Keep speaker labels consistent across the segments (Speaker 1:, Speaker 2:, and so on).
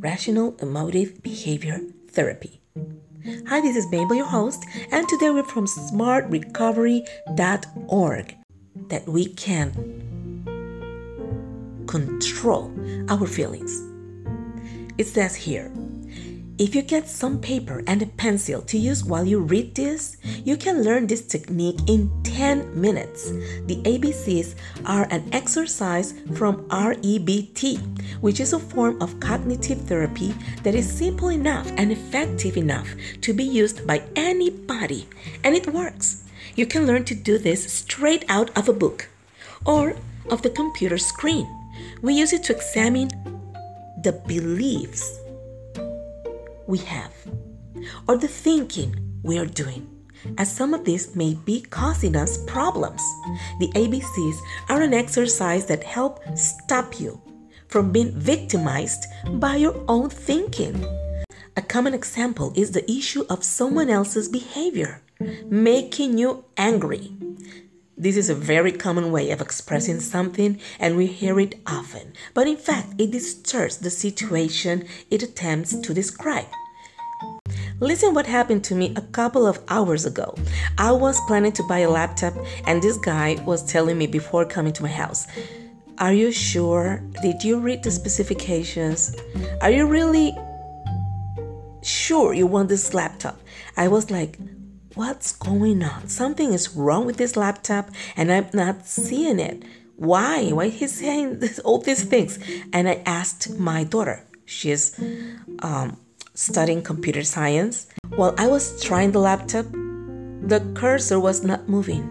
Speaker 1: Rational Emotive Behavior Therapy. Hi, this is Mabel, your host, and today we're from smartrecovery.org that we can control our feelings. It says here if you get some paper and a pencil to use while you read this, you can learn this technique in 10 minutes. The ABCs are an exercise from REBT, which is a form of cognitive therapy that is simple enough and effective enough to be used by anybody, and it works. You can learn to do this straight out of a book or of the computer screen. We use it to examine the beliefs we have or the thinking we are doing, as some of this may be causing us problems. The ABCs are an exercise that help stop you from being victimized by your own thinking. A common example is the issue of someone else's behavior making you angry. This is a very common way of expressing something, and we hear it often. But in fact, it distorts the situation it attempts to describe. Listen what happened to me a couple of hours ago. I was planning to buy a laptop, and this guy was telling me before coming to my house, Are you sure? Did you read the specifications? Are you really sure you want this laptop? I was like, What's going on? Something is wrong with this laptop, and I'm not seeing it. Why? Why he's saying this, all these things? And I asked my daughter. She's um, studying computer science. While I was trying the laptop, the cursor was not moving.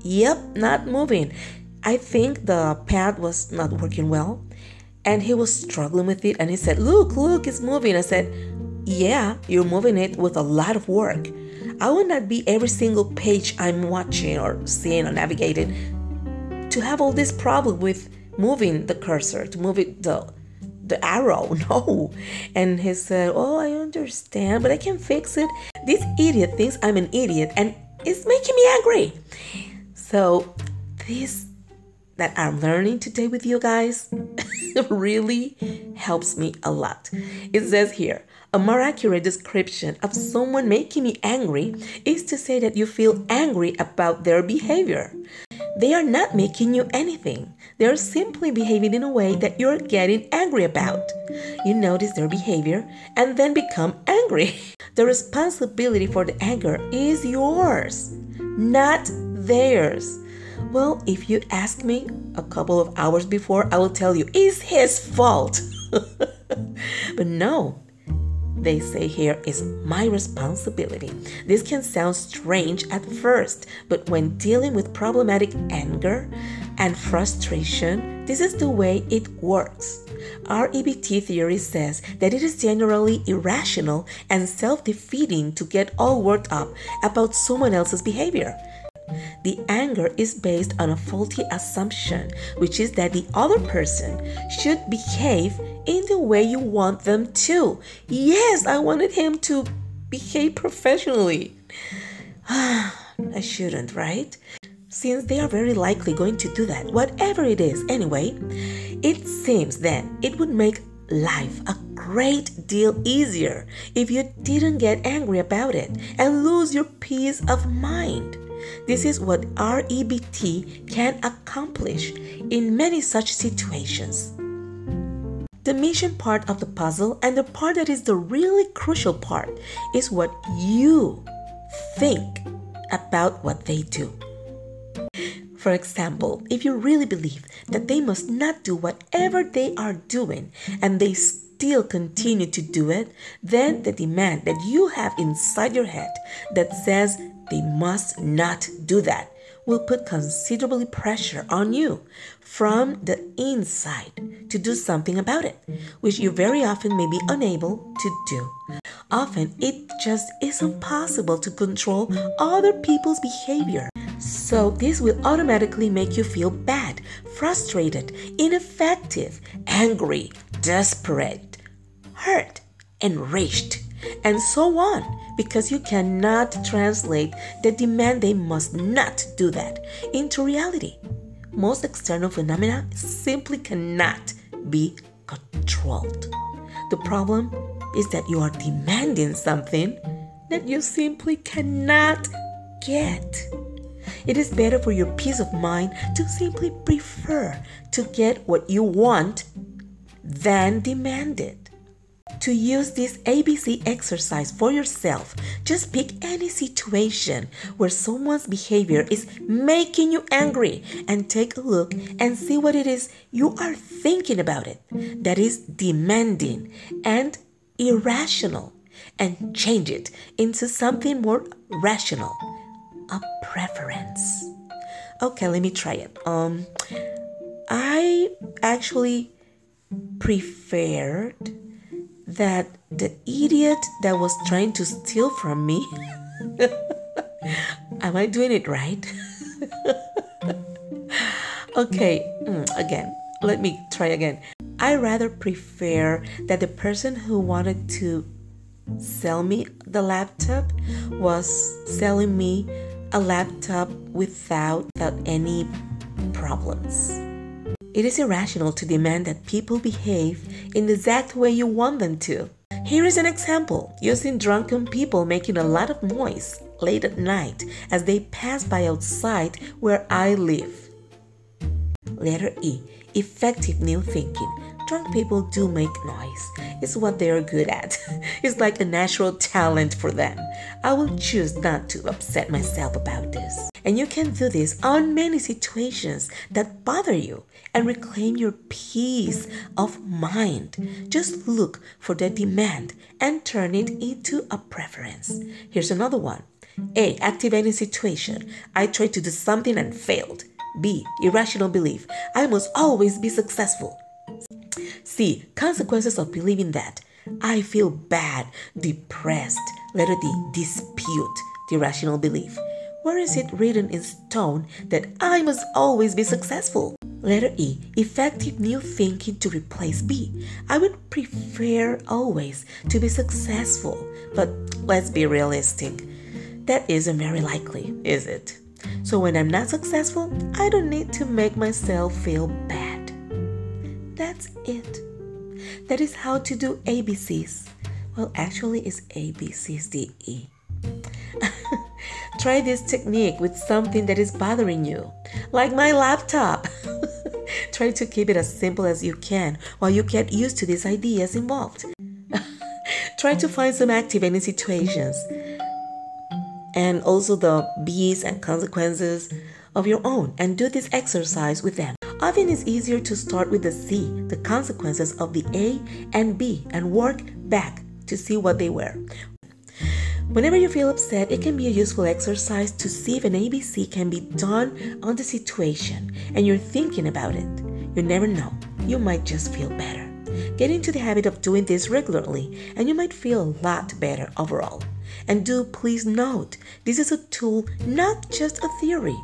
Speaker 1: Yep, not moving. I think the pad was not working well. And he was struggling with it and he said, Look, look, it's moving. I said, Yeah, you're moving it with a lot of work. I will not be every single page I'm watching or seeing or navigating to have all this problem with moving the cursor, to move it the the arrow. No. And he said, Oh, I understand, but I can fix it. This idiot thinks I'm an idiot and it's making me angry. So, this that I'm learning today with you guys really helps me a lot. It says here, a more accurate description of someone making me angry is to say that you feel angry about their behavior. They are not making you anything. They are simply behaving in a way that you're getting angry about. You notice their behavior and then become angry. The responsibility for the anger is yours, not theirs. Well, if you ask me a couple of hours before, I will tell you it's his fault. but no, they say here is my responsibility. This can sound strange at first, but when dealing with problematic anger and frustration, this is the way it works. REBT theory says that it is generally irrational and self defeating to get all worked up about someone else's behavior. The anger is based on a faulty assumption, which is that the other person should behave in the way you want them to. Yes, I wanted him to behave professionally. I shouldn't, right? Since they are very likely going to do that, whatever it is, anyway, it seems then it would make life a great deal easier if you didn't get angry about it and lose your peace of mind. This is what REBT can accomplish in many such situations. The mission part of the puzzle and the part that is the really crucial part is what you think about what they do. For example, if you really believe that they must not do whatever they are doing and they still continue to do it, then the demand that you have inside your head that says they must not do that will put considerably pressure on you from the inside to do something about it, which you very often may be unable to do. Often it just isn't possible to control other people's behavior. So, this will automatically make you feel bad, frustrated, ineffective, angry, desperate, hurt, enraged, and so on because you cannot translate the demand they must not do that into reality. Most external phenomena simply cannot be controlled. The problem is that you are demanding something that you simply cannot get. It is better for your peace of mind to simply prefer to get what you want than demand it. To use this ABC exercise for yourself. Just pick any situation where someone's behavior is making you angry and take a look and see what it is you are thinking about it. That is demanding and irrational and change it into something more rational a preference. Okay let me try it. Um i actually preferred that the idiot that was trying to steal from me. Am I doing it right? okay, mm, again, let me try again. I rather prefer that the person who wanted to sell me the laptop was selling me a laptop without, without any problems. It is irrational to demand that people behave in the exact way you want them to. Here is an example using drunken people making a lot of noise late at night as they pass by outside where I live. Letter E Effective new thinking. Drunk people do make noise. It's what they're good at. it's like a natural talent for them. I will choose not to upset myself about this. And you can do this on many situations that bother you and reclaim your peace of mind. Just look for the demand and turn it into a preference. Here's another one. A. Activating situation. I tried to do something and failed. B. Irrational belief. I must always be successful. C. Consequences of believing that. I feel bad, depressed. Letter D. Dispute the irrational belief. Where is it written in stone that I must always be successful? Letter E. Effective new thinking to replace B. I would prefer always to be successful, but let's be realistic. That isn't very likely, is it? So when I'm not successful, I don't need to make myself feel bad. That's it. That is how to do ABCs. Well, actually, it's A, B, C, D, E. Try this technique with something that is bothering you, like my laptop. Try to keep it as simple as you can while you get used to these ideas involved. Try to find some activating situations and also the B's and consequences of your own and do this exercise with them. Often it's easier to start with the C, the consequences of the A and B, and work back to see what they were. Whenever you feel upset, it can be a useful exercise to see if an ABC can be done on the situation and you're thinking about it. You never know, you might just feel better. Get into the habit of doing this regularly and you might feel a lot better overall. And do please note, this is a tool, not just a theory.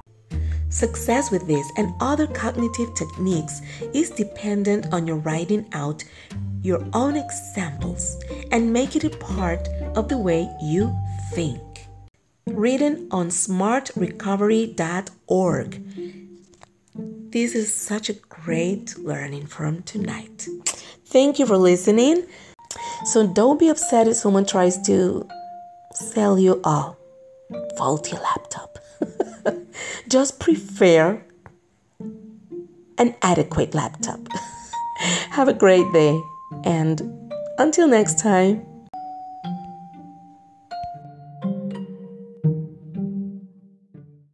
Speaker 1: Success with this and other cognitive techniques is dependent on your writing out your own examples and make it a part of the way you think. Written on smartrecovery.org. This is such a great learning from tonight. Thank you for listening. So don't be upset if someone tries to sell you a faulty laptop. Just prefer an adequate laptop. Have a great day. And until next time.